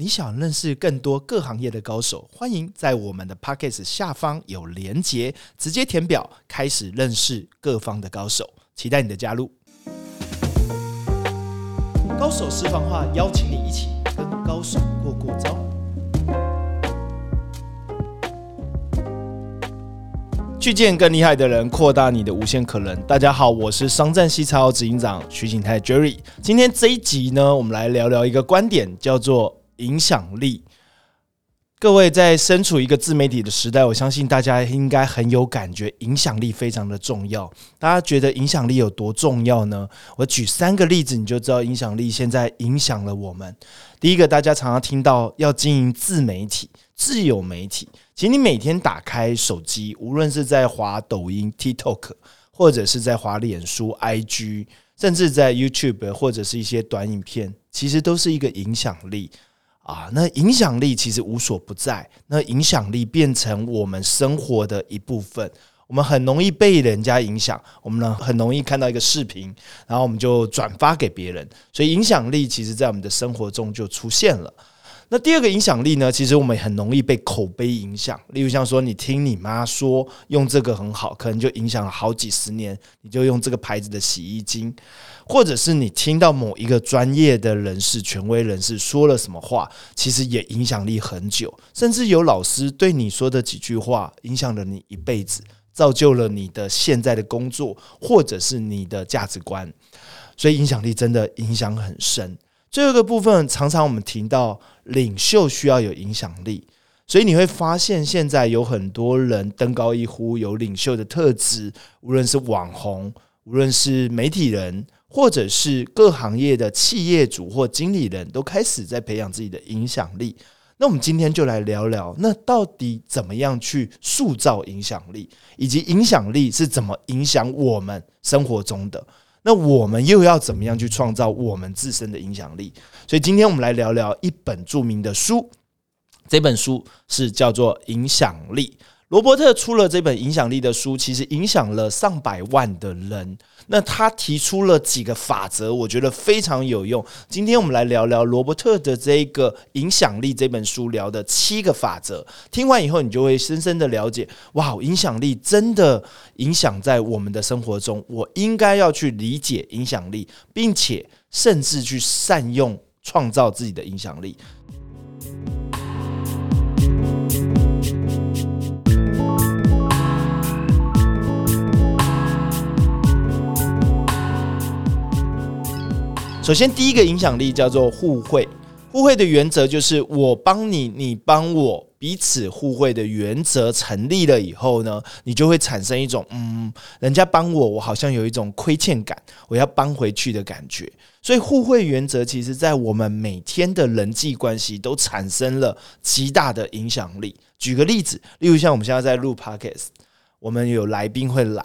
你想认识更多各行业的高手，欢迎在我们的 p o c k e t 下方有连结，直接填表开始认识各方的高手，期待你的加入。高手私房话，邀请你一起跟高手过过招。去见更厉害的人，扩大你的无限可能。大家好，我是商战西超执行长徐景泰 Jerry。今天这一集呢，我们来聊聊一个观点，叫做影响力。各位在身处一个自媒体的时代，我相信大家应该很有感觉，影响力非常的重要。大家觉得影响力有多重要呢？我举三个例子，你就知道影响力现在影响了我们。第一个，大家常常听到要经营自媒体、自有媒体。其实你每天打开手机，无论是在滑抖音、TikTok，或者是在滑脸书、IG，甚至在 YouTube 或者是一些短影片，其实都是一个影响力。啊，那影响力其实无所不在，那影响力变成我们生活的一部分，我们很容易被人家影响，我们呢很容易看到一个视频，然后我们就转发给别人，所以影响力其实在我们的生活中就出现了。那第二个影响力呢？其实我们很容易被口碑影响，例如像说，你听你妈说用这个很好，可能就影响了好几十年，你就用这个牌子的洗衣精，或者是你听到某一个专业的人士、权威人士说了什么话，其实也影响力很久，甚至有老师对你说的几句话，影响了你一辈子，造就了你的现在的工作，或者是你的价值观，所以影响力真的影响很深。最后一个部分，常常我们听到领袖需要有影响力，所以你会发现现在有很多人登高一呼，有领袖的特质，无论是网红，无论是媒体人，或者是各行业的企业主或经理人，都开始在培养自己的影响力。那我们今天就来聊聊，那到底怎么样去塑造影响力，以及影响力是怎么影响我们生活中的。那我们又要怎么样去创造我们自身的影响力？所以今天我们来聊聊一本著名的书，这本书是叫做《影响力》。罗伯特出了这本影响力的书，其实影响了上百万的人。那他提出了几个法则，我觉得非常有用。今天我们来聊聊罗伯特的这个影响力这本书聊的七个法则。听完以后，你就会深深的了解，哇，影响力真的影响在我们的生活中。我应该要去理解影响力，并且甚至去善用创造自己的影响力。首先，第一个影响力叫做互惠。互惠的原则就是我帮你，你帮我，彼此互惠的原则成立了以后呢，你就会产生一种嗯，人家帮我，我好像有一种亏欠感，我要帮回去的感觉。所以，互惠原则其实在我们每天的人际关系都产生了极大的影响力。举个例子，例如像我们现在在录 podcast，我们有来宾会来。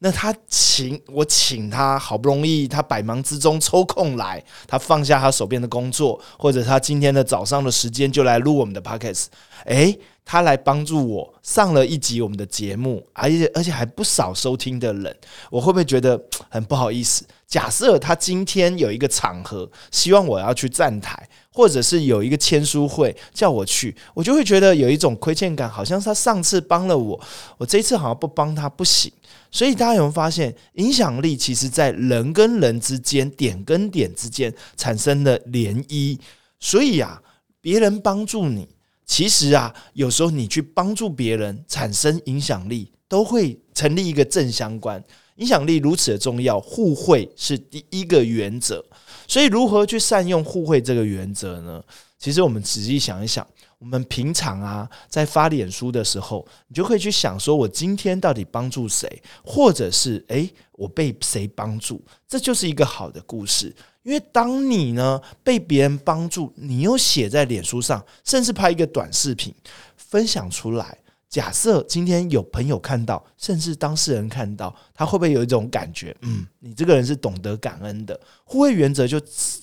那他请我请他，好不容易他百忙之中抽空来，他放下他手边的工作，或者他今天的早上的时间就来录我们的 podcast。诶，他来帮助我上了一集我们的节目，而且而且还不少收听的人，我会不会觉得很不好意思？假设他今天有一个场合，希望我要去站台，或者是有一个签书会叫我去，我就会觉得有一种亏欠感，好像他上次帮了我，我这次好像不帮他不行。所以大家有没有发现，影响力其实在人跟人之间、点跟点之间产生的涟漪。所以啊，别人帮助你，其实啊，有时候你去帮助别人，产生影响力，都会成立一个正相关。影响力如此的重要，互惠是第一个原则。所以，如何去善用互惠这个原则呢？其实我们仔细想一想。我们平常啊，在发脸书的时候，你就可以去想说，我今天到底帮助谁，或者是诶，我被谁帮助？这就是一个好的故事。因为当你呢被别人帮助，你又写在脸书上，甚至拍一个短视频分享出来。假设今天有朋友看到，甚至当事人看到，他会不会有一种感觉？嗯，你这个人是懂得感恩的。互惠原则就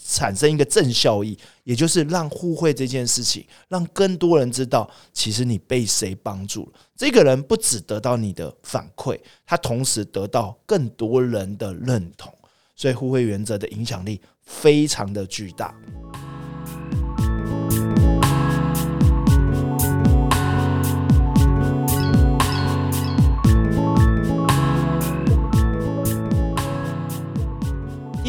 产生一个正效益，也就是让互惠这件事情，让更多人知道，其实你被谁帮助了。这个人不只得到你的反馈，他同时得到更多人的认同。所以，互惠原则的影响力非常的巨大。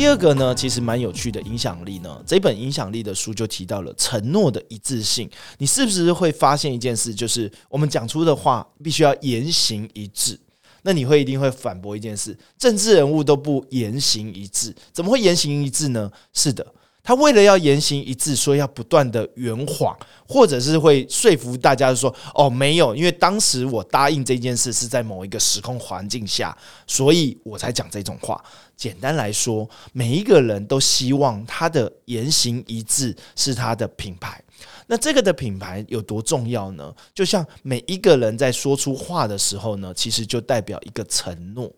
第二个呢，其实蛮有趣的影响力呢。这本影响力的书就提到了承诺的一致性。你是不是会发现一件事，就是我们讲出的话必须要言行一致？那你会一定会反驳一件事：政治人物都不言行一致，怎么会言行一致呢？是的。他为了要言行一致，说要不断的圆谎，或者是会说服大家说：“哦，没有，因为当时我答应这件事是在某一个时空环境下，所以我才讲这种话。”简单来说，每一个人都希望他的言行一致是他的品牌。那这个的品牌有多重要呢？就像每一个人在说出话的时候呢，其实就代表一个承诺。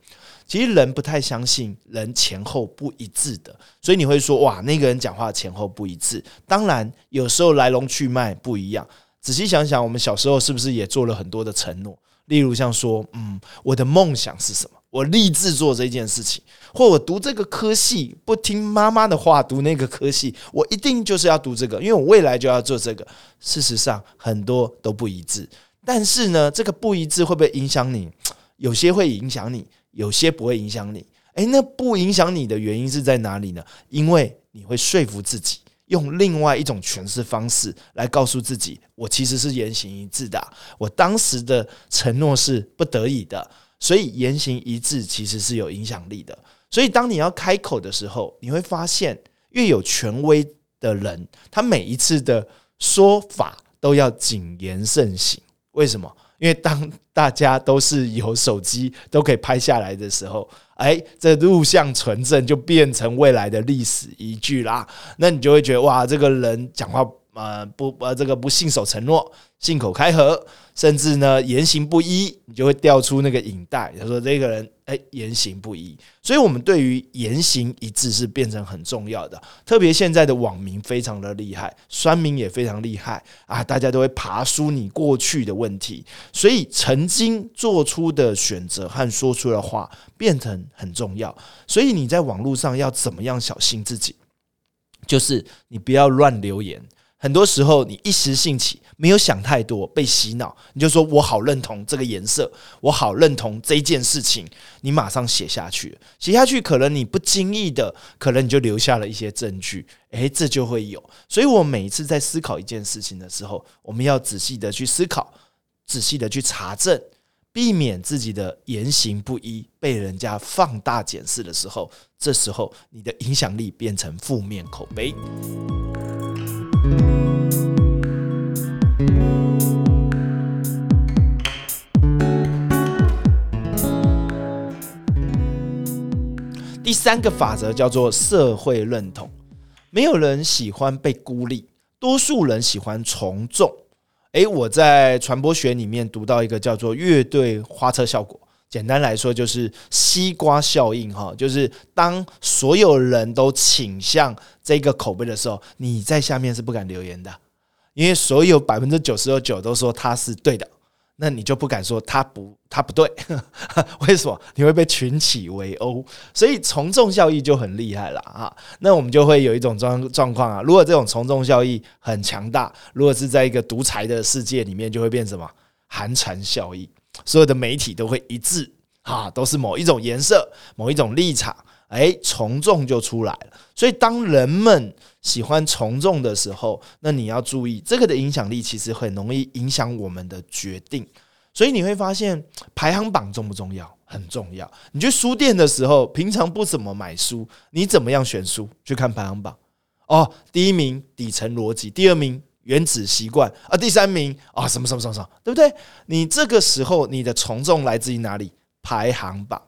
其实人不太相信人前后不一致的，所以你会说哇，那个人讲话前后不一致。当然，有时候来龙去脉不一样。仔细想想，我们小时候是不是也做了很多的承诺？例如像说，嗯，我的梦想是什么？我立志做这件事情，或我读这个科系，不听妈妈的话，读那个科系，我一定就是要读这个，因为我未来就要做这个。事实上，很多都不一致。但是呢，这个不一致会不会影响你？有些会影响你。有些不会影响你，诶，那不影响你的原因是在哪里呢？因为你会说服自己，用另外一种诠释方式来告诉自己，我其实是言行一致的，我当时的承诺是不得已的，所以言行一致其实是有影响力的。所以当你要开口的时候，你会发现，越有权威的人，他每一次的说法都要谨言慎行。为什么？因为当大家都是有手机都可以拍下来的时候，哎，这录像存证就变成未来的历史依据啦。那你就会觉得哇，这个人讲话。呃，不，呃，这个不信守承诺，信口开河，甚至呢言行不一，你就会掉出那个影带。他说这个人，哎，言行不一，所以我们对于言行一致是变成很重要的。特别现在的网民非常的厉害，酸民也非常厉害啊，大家都会爬书你过去的问题，所以曾经做出的选择和说出的话变成很重要。所以你在网络上要怎么样小心自己，就是你不要乱留言。很多时候，你一时兴起，没有想太多，被洗脑，你就说我好认同这个颜色，我好认同这件事情，你马上写下去，写下去，可能你不经意的，可能你就留下了一些证据，诶，这就会有。所以我每一次在思考一件事情的时候，我们要仔细的去思考，仔细的去查证，避免自己的言行不一被人家放大检视的时候，这时候你的影响力变成负面口碑。第三个法则叫做社会认同。没有人喜欢被孤立，多数人喜欢从众。诶，我在传播学里面读到一个叫做乐队花车效果。简单来说，就是西瓜效应哈，就是当所有人都倾向这个口碑的时候，你在下面是不敢留言的，因为所有百分之九十九都说他是对的，那你就不敢说他不他不对，为什么？你会被群起围殴，所以从众效应就很厉害了啊。那我们就会有一种状状况啊，如果这种从众效应很强大，如果是在一个独裁的世界里面，就会变什么寒蝉效应。所有的媒体都会一致，啊，都是某一种颜色、某一种立场，哎，从众就出来了。所以，当人们喜欢从众的时候，那你要注意，这个的影响力其实很容易影响我们的决定。所以你会发现，排行榜重不重要？很重要。你去书店的时候，平常不怎么买书，你怎么样选书？去看排行榜。哦，第一名底层逻辑，第二名。原子习惯啊，第三名啊，什么什么什么什么，对不对？你这个时候你的从众来自于哪里？排行榜。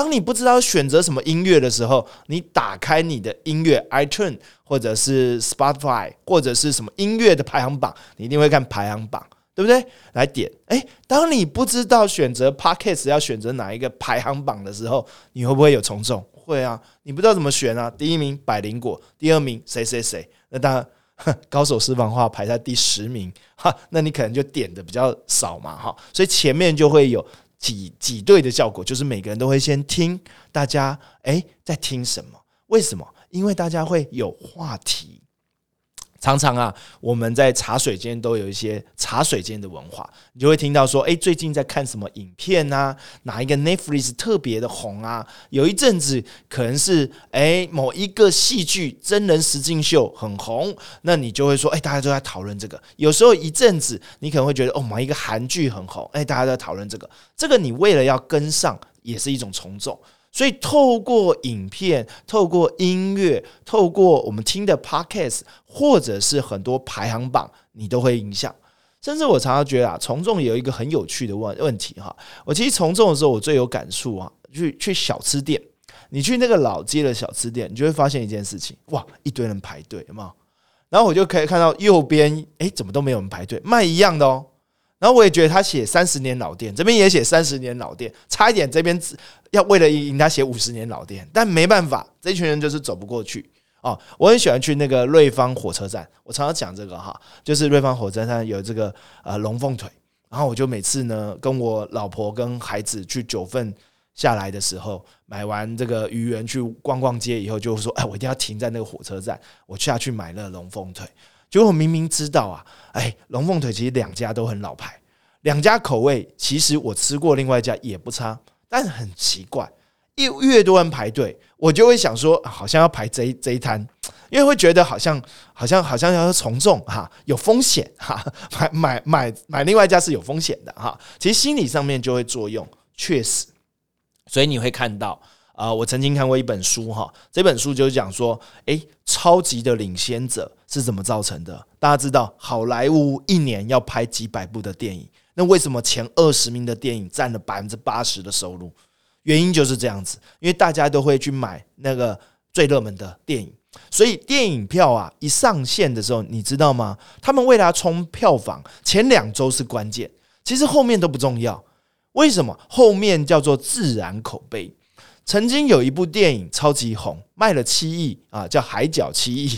当你不知道选择什么音乐的时候，你打开你的音乐 iTunes 或者是 Spotify 或者是什么音乐的排行榜，你一定会看排行榜，对不对？来点。诶，当你不知道选择 Podcast 要选择哪一个排行榜的时候，你会不会有从众？会啊，你不知道怎么选啊。第一名百灵果，第二名谁谁谁，那当然。高手私房话排在第十名，哈，那你可能就点的比较少嘛，哈，所以前面就会有挤挤兑的效果，就是每个人都会先听大家，哎，在听什么？为什么？因为大家会有话题，常常啊，我们在茶水间都有一些茶水间的文化，你就会听到说，哎，最近在看什么影片啊？哪一个 Netflix 特别的红啊？有一阵子可能是哎某一个戏剧真人实境秀很红，那你就会说，哎，大家都在讨论这个。有时候一阵子你可能会觉得，哦，某一个韩剧很红，哎，大家都在讨论这个。这个你为了要跟上，也是一种从众。所以，透过影片、透过音乐、透过我们听的 podcast，或者是很多排行榜，你都会影响。甚至我常常觉得啊，从众有一个很有趣的问问题哈。我其实从众的时候，我最有感触啊，去去小吃店，你去那个老街的小吃店，你就会发现一件事情，哇，一堆人排队，有没有？然后我就可以看到右边，哎，怎么都没有人排队，卖一样的哦。然后我也觉得他写三十年老店，这边也写三十年老店，差一点这边要为了赢他写五十年老店，但没办法，这群人就是走不过去哦。我很喜欢去那个瑞芳火车站，我常常讲这个哈，就是瑞芳火车站有这个呃龙凤腿，然后我就每次呢跟我老婆跟孩子去九份下来的时候，买完这个鱼圆去逛逛街以后，就说哎，我一定要停在那个火车站，我下去买那龙凤腿。结果明明知道啊，哎，龙凤腿其实两家都很老牌，两家口味其实我吃过，另外一家也不差，但很奇怪，越越多人排队，我就会想说，好像要排这一这一摊，因为会觉得好像好像好像要从众哈，有风险哈，买买买买另外一家是有风险的哈，其实心理上面就会作用，确实，所以你会看到。啊，我曾经看过一本书哈，这本书就是讲说，诶，超级的领先者是怎么造成的？大家知道，好莱坞一年要拍几百部的电影，那为什么前二十名的电影占了百分之八十的收入？原因就是这样子，因为大家都会去买那个最热门的电影，所以电影票啊一上线的时候，你知道吗？他们为了冲票房，前两周是关键，其实后面都不重要。为什么？后面叫做自然口碑。曾经有一部电影超级红，卖了七亿啊，叫《海角七亿》，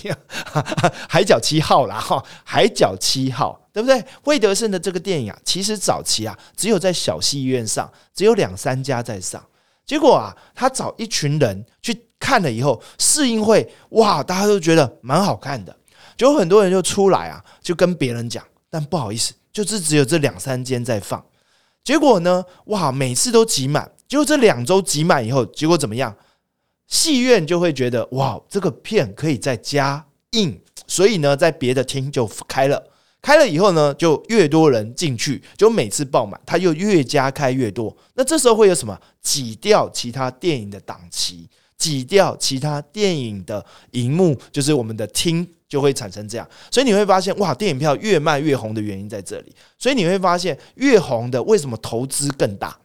海角七号啦哈，海角七号，对不对？魏德胜的这个电影啊，其实早期啊，只有在小戏院上，只有两三家在上。结果啊，他找一群人去看了以后，试映会哇，大家都觉得蛮好看的，就很多人就出来啊，就跟别人讲，但不好意思，就是只有这两三间在放。结果呢，哇，每次都挤满。结果这两周挤满以后，结果怎么样？戏院就会觉得哇，这个片可以再加映，所以呢，在别的厅就开了。开了以后呢，就越多人进去，就每次爆满，它又越加开越多。那这时候会有什么？挤掉其他电影的档期，挤掉其他电影的荧幕，就是我们的厅就会产生这样。所以你会发现，哇，电影票越卖越红的原因在这里。所以你会发现，越红的为什么投资更大？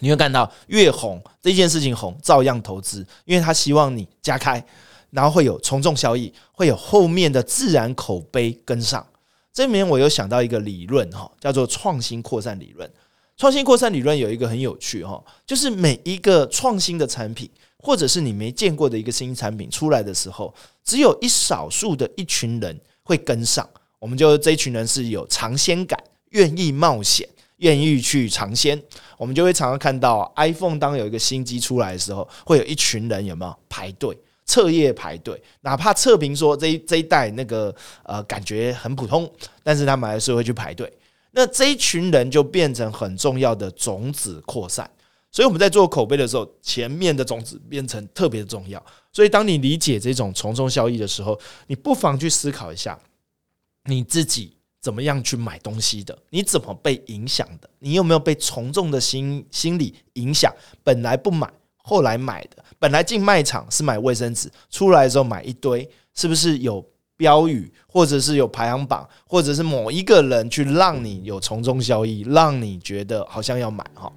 你会看到越红这件事情红，照样投资，因为他希望你加开，然后会有从众效益，会有后面的自然口碑跟上。这里面我有想到一个理论哈，叫做创新扩散理论。创新扩散理论有一个很有趣哈，就是每一个创新的产品，或者是你没见过的一个新产品出来的时候，只有一少数的一群人会跟上。我们就这一群人是有尝鲜感，愿意冒险。愿意去尝鲜，我们就会常常看到 iPhone 当有一个新机出来的时候，会有一群人有没有排队彻夜排队，哪怕测评说这一这一代那个呃感觉很普通，但是他们还是会去排队。那这一群人就变成很重要的种子扩散，所以我们在做口碑的时候，前面的种子变成特别重要。所以当你理解这种从众效益的时候，你不妨去思考一下你自己。怎么样去买东西的？你怎么被影响的？你有没有被从众的心心理影响？本来不买，后来买的。本来进卖场是买卫生纸，出来的时候买一堆，是不是有标语，或者是有排行榜，或者是某一个人去让你有从众效益，让你觉得好像要买哈？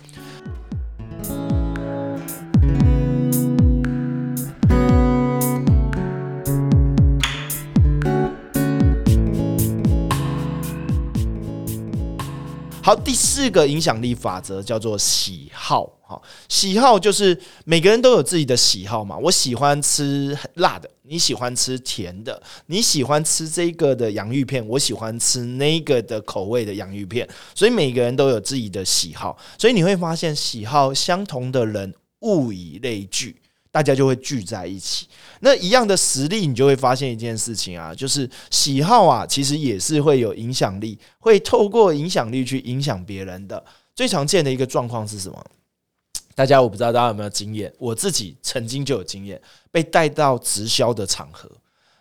好，第四个影响力法则叫做喜好。喜好就是每个人都有自己的喜好嘛。我喜欢吃辣的，你喜欢吃甜的，你喜欢吃这个的洋芋片，我喜欢吃那个的口味的洋芋片。所以每个人都有自己的喜好，所以你会发现喜好相同的人物以类聚。大家就会聚在一起。那一样的实力，你就会发现一件事情啊，就是喜好啊，其实也是会有影响力，会透过影响力去影响别人的。最常见的一个状况是什么？大家我不知道大家有没有经验，我自己曾经就有经验，被带到直销的场合。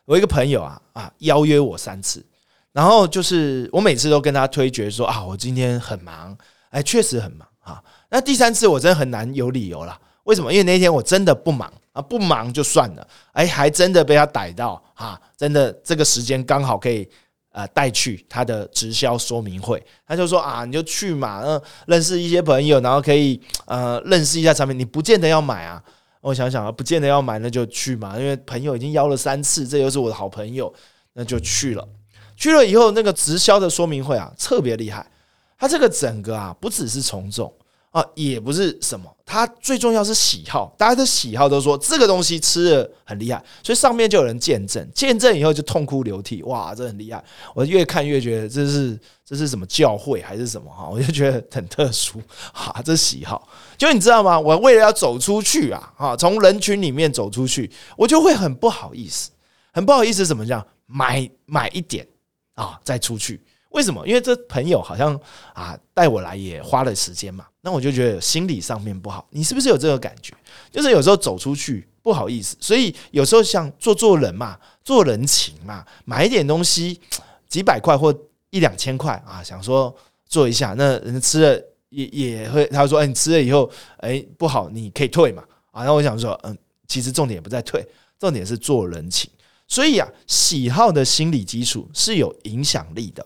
我一个朋友啊啊邀约我三次，然后就是我每次都跟他推决说啊，我今天很忙，哎，确实很忙啊。那第三次我真的很难有理由了，为什么？因为那天我真的不忙啊，不忙就算了，哎，还真的被他逮到啊，真的这个时间刚好可以。呃，带去他的直销说明会，他就说啊，你就去嘛，嗯，认识一些朋友，然后可以呃认识一下产品，你不见得要买啊。我想想啊，不见得要买，那就去嘛，因为朋友已经邀了三次，这又是我的好朋友，那就去了。去了以后，那个直销的说明会啊，特别厉害，他这个整个啊，不只是从众。啊，也不是什么，它最重要是喜好，大家的喜好都说这个东西吃的很厉害，所以上面就有人见证，见证以后就痛哭流涕，哇，这很厉害！我越看越觉得这是这是什么教会还是什么哈，我就觉得很特殊哈，这喜好，就你知道吗？我为了要走出去啊，哈，从人群里面走出去，我就会很不好意思，很不好意思，怎么讲？买买一点啊，再出去。为什么？因为这朋友好像啊带我来也花了时间嘛，那我就觉得心理上面不好。你是不是有这个感觉？就是有时候走出去不好意思，所以有时候像做做人嘛，做人情嘛，买一点东西几百块或一两千块啊，想说做一下，那人家吃了也也会他说哎，你吃了以后哎不好，你可以退嘛啊。那我想说嗯，其实重点不在退，重点是做人情。所以啊，喜好的心理基础是有影响力的。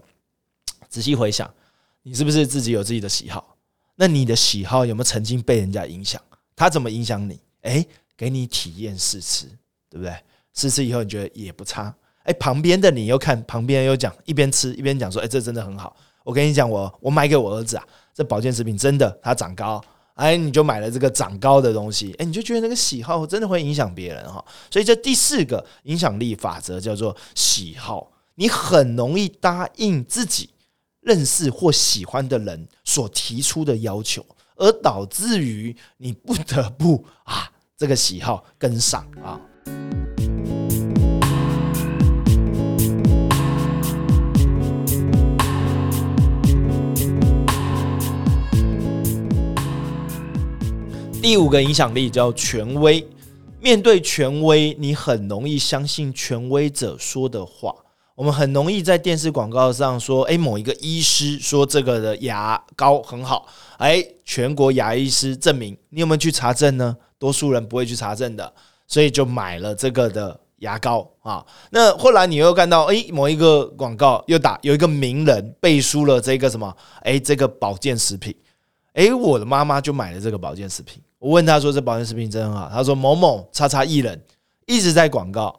仔细回想，你是不是自己有自己的喜好？那你的喜好有没有曾经被人家影响？他怎么影响你？诶，给你体验试吃，对不对？试吃以后你觉得也不差。诶，旁边的你又看，旁边又讲，一边吃一边讲说，诶，这真的很好。我跟你讲，我我买给我儿子啊，这保健食品真的他长高。哎，你就买了这个长高的东西，哎，你就觉得那个喜好真的会影响别人哈。所以这第四个影响力法则叫做喜好，你很容易答应自己。认识或喜欢的人所提出的要求，而导致于你不得不啊，这个喜好跟上啊。第五个影响力叫权威，面对权威，你很容易相信权威者说的话。我们很容易在电视广告上说，哎，某一个医师说这个的牙膏很好，哎，全国牙医师证明，你有没有去查证呢？多数人不会去查证的，所以就买了这个的牙膏啊。那后来你又看到，哎，某一个广告又打有一个名人背书了这个什么，哎，这个保健食品，哎，我的妈妈就买了这个保健食品。我问他说，这保健食品真好，他说某某叉叉艺人一直在广告。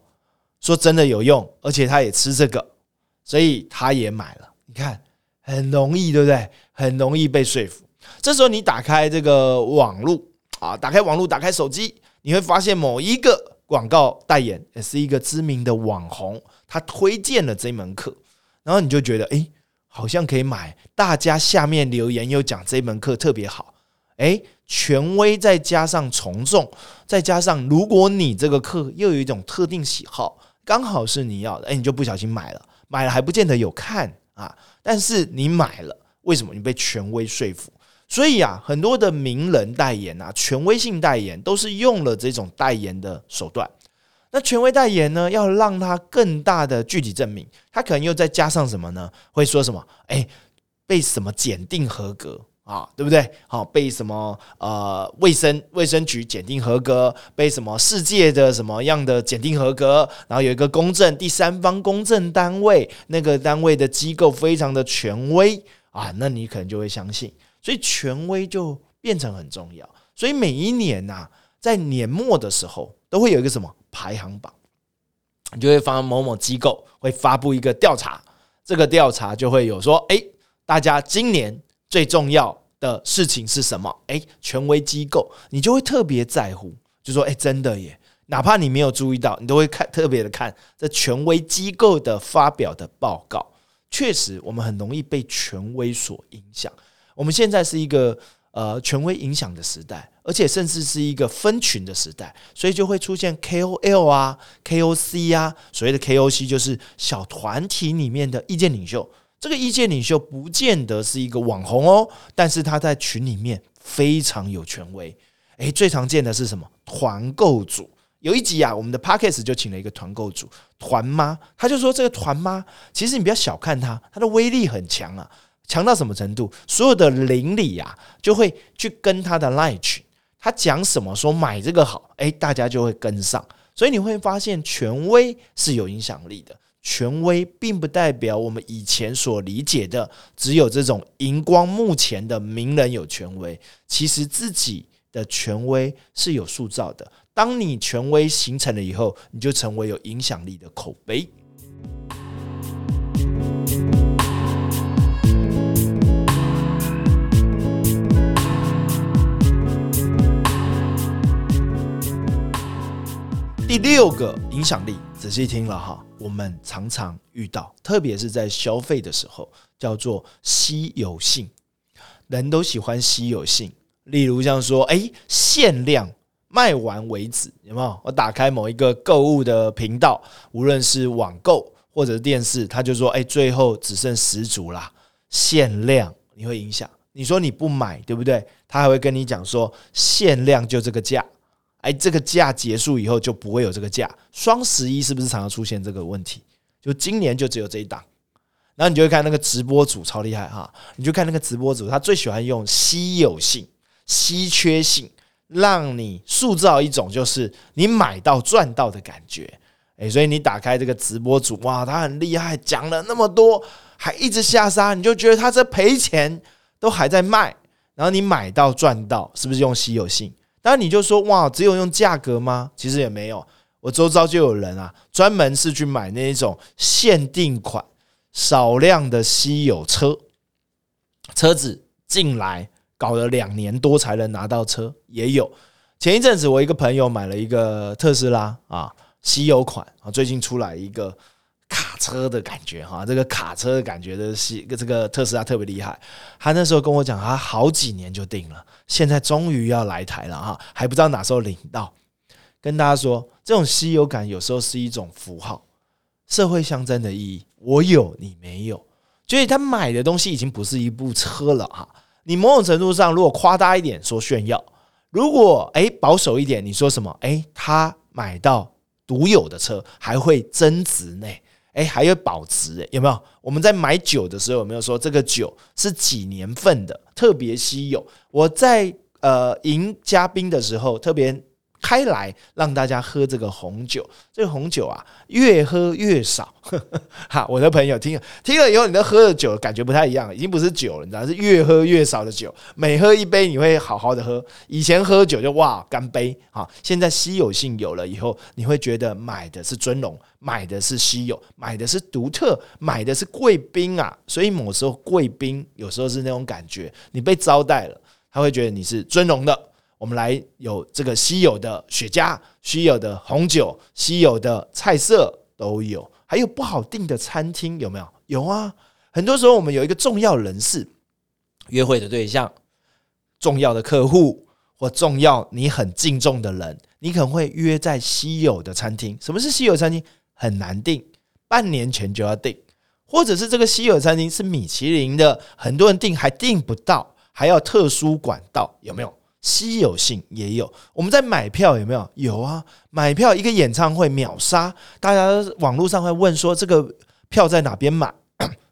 说真的有用，而且他也吃这个，所以他也买了。你看，很容易，对不对？很容易被说服。这时候你打开这个网络啊，打开网络，打开手机，你会发现某一个广告代言也是一个知名的网红，他推荐了这门课，然后你就觉得，哎，好像可以买。大家下面留言又讲这门课特别好，哎，权威再加上从众，再加上如果你这个课又有一种特定喜好。刚好是你要的，哎，你就不小心买了，买了还不见得有看啊，但是你买了，为什么？你被权威说服，所以啊，很多的名人代言啊，权威性代言都是用了这种代言的手段。那权威代言呢，要让他更大的具体证明，他可能又再加上什么呢？会说什么？哎，被什么检定合格？啊，对不对？好，被什么呃卫生卫生局检定合格，被什么世界的什么样的检定合格，然后有一个公证第三方公证单位，那个单位的机构非常的权威啊，那你可能就会相信，所以权威就变成很重要。所以每一年呐，在年末的时候，都会有一个什么排行榜，你就会发某某机构会发布一个调查，这个调查就会有说，哎，大家今年。最重要的事情是什么？诶，权威机构你就会特别在乎，就说诶，真的耶，哪怕你没有注意到，你都会看特别的看这权威机构的发表的报告。确实，我们很容易被权威所影响。我们现在是一个呃权威影响的时代，而且甚至是一个分群的时代，所以就会出现 KOL 啊、KOC 啊，所谓的 KOC 就是小团体里面的意见领袖。这个意见领袖不见得是一个网红哦，但是他在群里面非常有权威。诶，最常见的是什么？团购组。有一集啊，我们的 Pockets 就请了一个团购组团妈，他就说这个团妈其实你不要小看她，她的威力很强啊，强到什么程度？所有的邻里啊就会去跟他的 Line 群，他讲什么说买这个好，诶，大家就会跟上。所以你会发现权威是有影响力的。权威并不代表我们以前所理解的只有这种荧光幕前的名人有权威，其实自己的权威是有塑造的。当你权威形成了以后，你就成为有影响力的口碑。第六个影响力，仔细听了哈。我们常常遇到，特别是在消费的时候，叫做稀有性。人都喜欢稀有性，例如像说，哎，限量卖完为止，有没有？我打开某一个购物的频道，无论是网购或者电视，他就说，哎，最后只剩十组啦，限量，你会影响？你说你不买，对不对？他还会跟你讲说，限量就这个价。哎，这个价结束以后就不会有这个价。双十一是不是常常出现这个问题？就今年就只有这一档，然后你就会看那个直播主超厉害哈，你就看那个直播主，他最喜欢用稀有性、稀缺性，让你塑造一种就是你买到赚到的感觉。哎，所以你打开这个直播主，哇，他很厉害，讲了那么多，还一直下杀，你就觉得他这赔钱都还在卖，然后你买到赚到，是不是用稀有性？那你就说哇，只有用价格吗？其实也没有，我周遭就有人啊，专门是去买那一种限定款、少量的稀有车，车子进来搞了两年多才能拿到车，也有。前一阵子我一个朋友买了一个特斯拉啊，稀有款啊，最近出来一个。卡车的感觉哈，这个卡车的感觉的是这个特斯拉特别厉害。他那时候跟我讲，他好几年就定了，现在终于要来台了哈，还不知道哪时候领到。跟大家说，这种稀有感有时候是一种符号，社会象征的意义。我有你没有，所以他买的东西已经不是一部车了哈。你某种程度上，如果夸大一点说炫耀，如果诶保守一点，你说什么？诶，他买到独有的车还会增值呢？哎，还有保值哎，有没有？我们在买酒的时候有没有说这个酒是几年份的，特别稀有？我在呃迎嘉宾的时候特别。开来让大家喝这个红酒，这个红酒啊，越喝越少。哈，我的朋友听了听了以后，你的喝的酒感觉不太一样，已经不是酒了，你知道是越喝越少的酒。每喝一杯，你会好好的喝。以前喝酒就哇干杯啊，现在稀有性有了以后，你会觉得买的是尊荣，买的是稀有，买的是独特，买的是贵宾啊。所以某时候贵宾有时候是那种感觉，你被招待了，他会觉得你是尊荣的。我们来有这个稀有的雪茄、稀有的红酒、稀有的菜色都有，还有不好订的餐厅有没有？有啊，很多时候我们有一个重要人士约会的对象、重要的客户或重要你很敬重的人，你可能会约在稀有的餐厅。什么是稀有餐厅？很难订，半年前就要订，或者是这个稀有餐厅是米其林的，很多人订还订不到，还要特殊管道，有没有？稀有性也有，我们在买票有没有？有啊，买票一个演唱会秒杀，大家网络上会问说这个票在哪边买？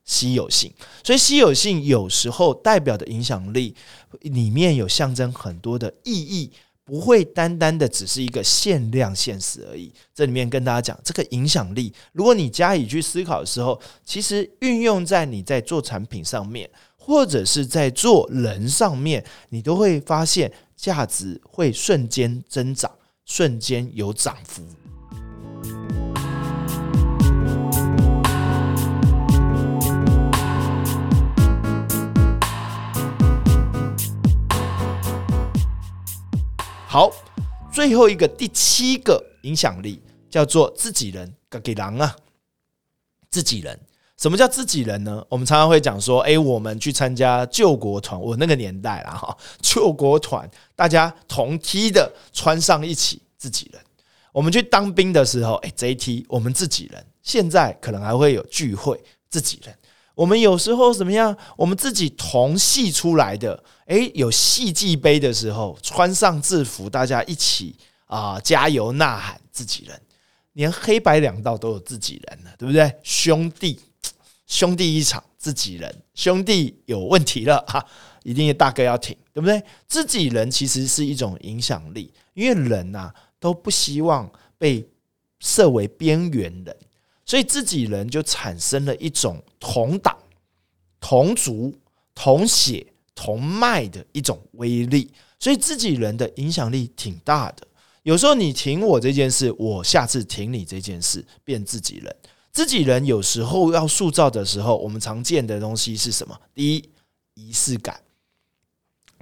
稀有性，所以稀有性有时候代表的影响力里面有象征很多的意义，不会单单的只是一个限量限时而已。这里面跟大家讲，这个影响力，如果你加以去思考的时候，其实运用在你在做产品上面。或者是在做人上面，你都会发现价值会瞬间增长，瞬间有涨幅。好，最后一个第七个影响力叫做自己人，给狼啊，自己人。什么叫自己人呢？我们常常会讲说，诶，我们去参加救国团，我那个年代啦哈，救国团大家同梯的穿上一起自己人。我们去当兵的时候，诶，这一梯我们自己人。现在可能还会有聚会自己人。我们有时候怎么样？我们自己同系出来的，诶，有戏剧杯的时候，穿上制服，大家一起啊加油呐喊，自己人。连黑白两道都有自己人了，对不对？兄弟。兄弟一场，自己人兄弟有问题了哈，一定大哥要挺，对不对？自己人其实是一种影响力，因为人呐都不希望被设为边缘人，所以自己人就产生了一种同党、同族、同血、同脉的一种威力，所以自己人的影响力挺大的。有时候你挺我这件事，我下次挺你这件事，变自己人。自己人有时候要塑造的时候，我们常见的东西是什么？第一，仪式感；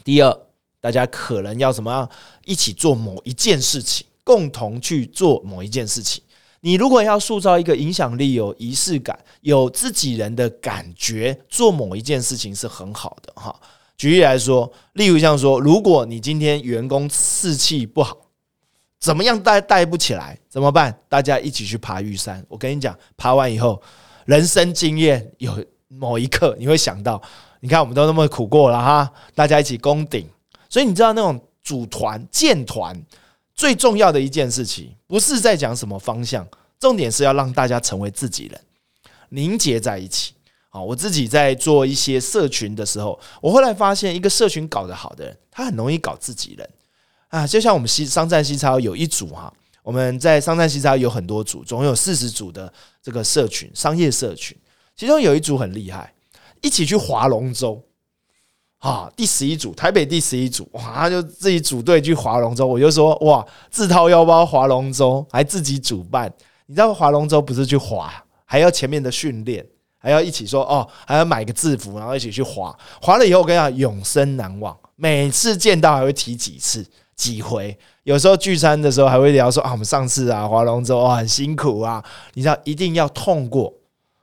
第二，大家可能要怎么样一起做某一件事情，共同去做某一件事情。你如果要塑造一个影响力、有仪式感、有自己人的感觉，做某一件事情是很好的哈。举例来说，例如像说，如果你今天员工士气不好。怎么样带带不起来？怎么办？大家一起去爬玉山。我跟你讲，爬完以后，人生经验有某一刻你会想到，你看我们都那么苦过了哈，大家一起攻顶。所以你知道那种组团建团最重要的一件事情，不是在讲什么方向，重点是要让大家成为自己人，凝结在一起。好，我自己在做一些社群的时候，我后来发现，一个社群搞得好的人，他很容易搞自己人。啊，就像我们西商战西超有一组哈，我们在商战西超有很多组，总有四十组的这个社群商业社群，其中有一组很厉害，一起去划龙舟，啊，第十一组台北第十一组，哇，就自己组队去划龙舟，我就说哇，自掏腰包划龙舟，还自己主办，你知道划龙舟不是去划，还要前面的训练，还要一起说哦，还要买个制服，然后一起去划，划了以后我跟你讲，永生难忘，每次见到还会提几次。几回，有时候聚餐的时候还会聊说啊，我们上次啊划龙舟啊很辛苦啊，你知道一定要痛过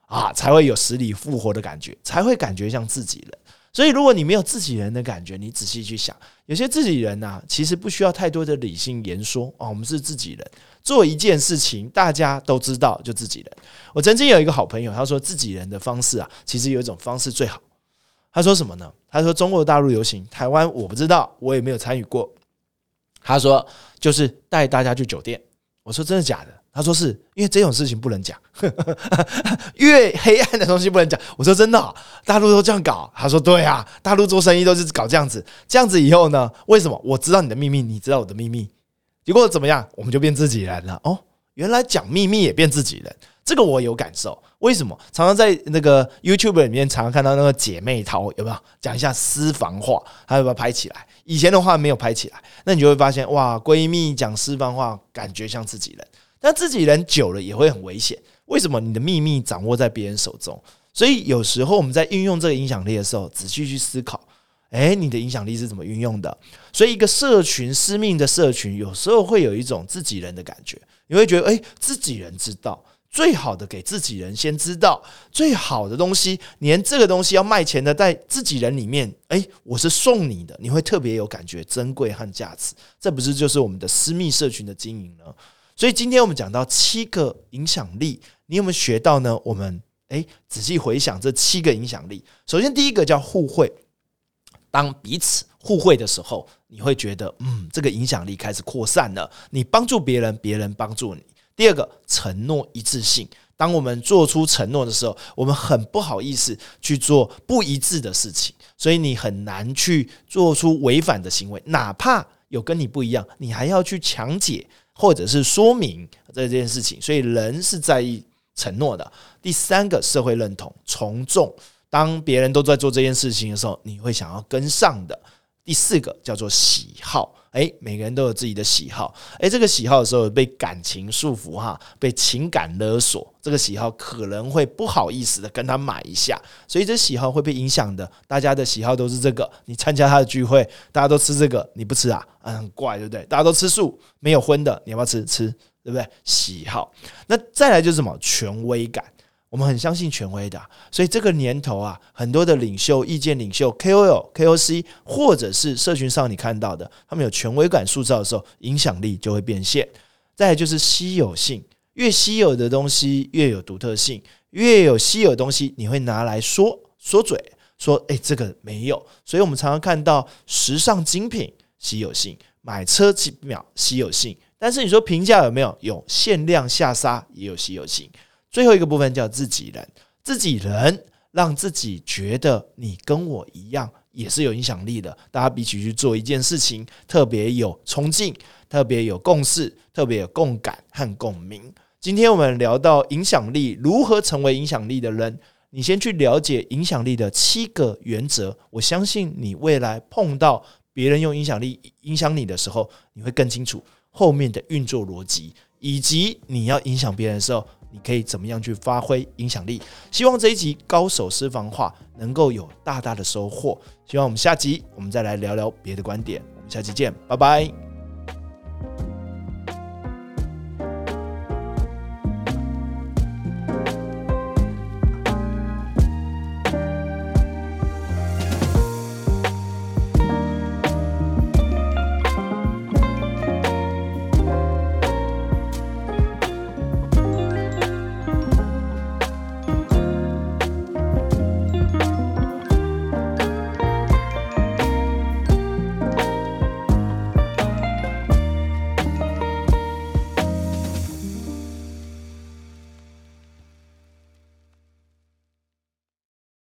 啊，才会有死里复活的感觉，才会感觉像自己人。所以如果你没有自己人的感觉，你仔细去想，有些自己人呐，其实不需要太多的理性言说啊，我们是自己人，做一件事情大家都知道就自己人。我曾经有一个好朋友，他说自己人的方式啊，其实有一种方式最好。他说什么呢？他说中国大陆游行，台湾我不知道，我也没有参与过。他说：“就是带大家去酒店。”我说：“真的假的？”他说：“是因为这种事情不能讲，越黑暗的东西不能讲。”我说：“真的，大陆都这样搞。”他说：“对啊，大陆做生意都是搞这样子。这样子以后呢？为什么？我知道你的秘密，你知道我的秘密，结果怎么样？我们就变自己人了。哦，原来讲秘密也变自己人。”这个我有感受，为什么常常在那个 YouTube 里面常常看到那个姐妹淘有没有讲一下私房话，还有没有拍起来？以前的话没有拍起来，那你就会发现哇，闺蜜讲私房话，感觉像自己人，但自己人久了也会很危险。为什么？你的秘密掌握在别人手中，所以有时候我们在运用这个影响力的时候，仔细去思考，诶，你的影响力是怎么运用的？所以一个社群私密的社群，有时候会有一种自己人的感觉，你会觉得诶，自己人知道。最好的给自己人先知道最好的东西，连这个东西要卖钱的，在自己人里面，哎，我是送你的，你会特别有感觉，珍贵和价值。这不是就是我们的私密社群的经营呢？所以今天我们讲到七个影响力，你有没有学到呢？我们哎，仔细回想这七个影响力。首先，第一个叫互惠，当彼此互惠的时候，你会觉得，嗯，这个影响力开始扩散了。你帮助别人，别人帮助你。第二个承诺一致性，当我们做出承诺的时候，我们很不好意思去做不一致的事情，所以你很难去做出违反的行为，哪怕有跟你不一样，你还要去强解或者是说明这件事情。所以人是在意承诺的。第三个社会认同从众，当别人都在做这件事情的时候，你会想要跟上的。第四个叫做喜好。哎，每个人都有自己的喜好。哎，这个喜好的时候被感情束缚哈，被情感勒索，这个喜好可能会不好意思的跟他买一下，所以这喜好会被影响的。大家的喜好都是这个，你参加他的聚会，大家都吃这个，你不吃啊？很怪，对不对？大家都吃素，没有荤的，你要不要吃？吃，对不对？喜好。那再来就是什么？权威感。我们很相信权威的，所以这个年头啊，很多的领袖、意见领袖、KOL、KOC，或者是社群上你看到的，他们有权威感塑造的时候，影响力就会变现。再来就是稀有性，越稀有的东西越有独特性，越有稀有东西，你会拿来说说嘴，说哎这个没有。所以我们常常看到时尚精品稀有性，买车几秒稀有性，但是你说平价有没有？有限量下杀也有稀有性。最后一个部分叫自己人，自己人让自己觉得你跟我一样也是有影响力的。大家比起去做一件事情，特别有冲劲，特别有共识，特别有共感和共鸣。今天我们聊到影响力，如何成为影响力的人？你先去了解影响力的七个原则。我相信你未来碰到别人用影响力影响你的时候，你会更清楚后面的运作逻辑，以及你要影响别人的时候。你可以怎么样去发挥影响力？希望这一集高手私房话能够有大大的收获。希望我们下集我们再来聊聊别的观点。我们下期见，拜拜。